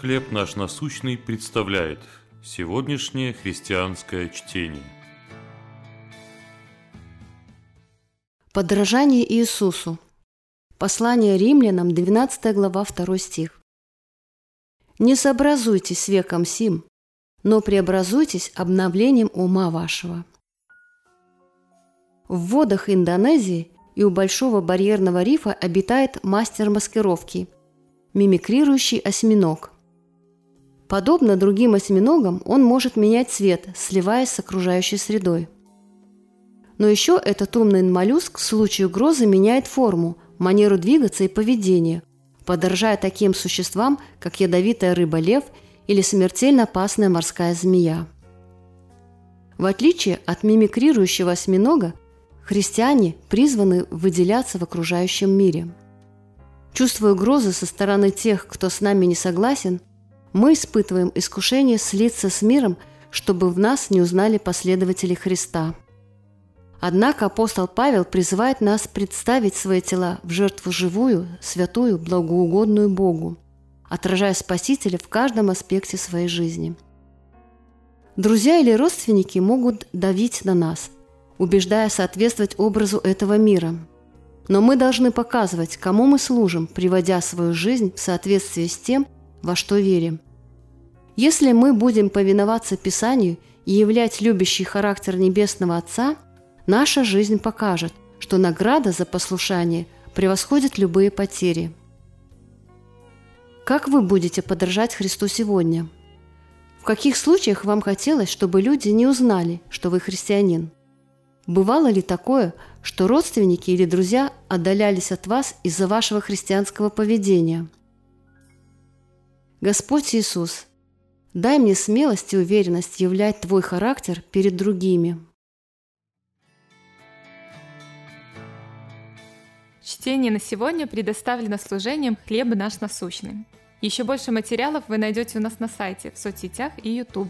«Хлеб наш насущный» представляет сегодняшнее христианское чтение. Подражание Иисусу. Послание римлянам, 12 глава, 2 стих. «Не сообразуйтесь с веком сим, но преобразуйтесь обновлением ума вашего». В водах Индонезии и у Большого барьерного рифа обитает мастер маскировки, мимикрирующий осьминог. Подобно другим осьминогам, он может менять цвет, сливаясь с окружающей средой. Но еще этот умный моллюск в случае угрозы меняет форму, манеру двигаться и поведение, подражая таким существам, как ядовитая рыба-лев или смертельно опасная морская змея. В отличие от мимикрирующего осьминога, Христиане призваны выделяться в окружающем мире. Чувствуя угрозы со стороны тех, кто с нами не согласен, мы испытываем искушение слиться с миром, чтобы в нас не узнали последователи Христа. Однако апостол Павел призывает нас представить свои тела в жертву живую, святую, благоугодную Богу, отражая Спасителя в каждом аспекте своей жизни. Друзья или родственники могут давить на нас, убеждая соответствовать образу этого мира. Но мы должны показывать, кому мы служим, приводя свою жизнь в соответствие с тем, во что верим. Если мы будем повиноваться Писанию и являть любящий характер Небесного Отца, наша жизнь покажет, что награда за послушание превосходит любые потери. Как вы будете подражать Христу сегодня? В каких случаях вам хотелось, чтобы люди не узнали, что вы христианин? Бывало ли такое, что родственники или друзья отдалялись от вас из-за вашего христианского поведения? Господь Иисус, дай мне смелость и уверенность являть Твой характер перед другими. Чтение на сегодня предоставлено служением «Хлеб наш насущный». Еще больше материалов вы найдете у нас на сайте, в соцсетях и YouTube.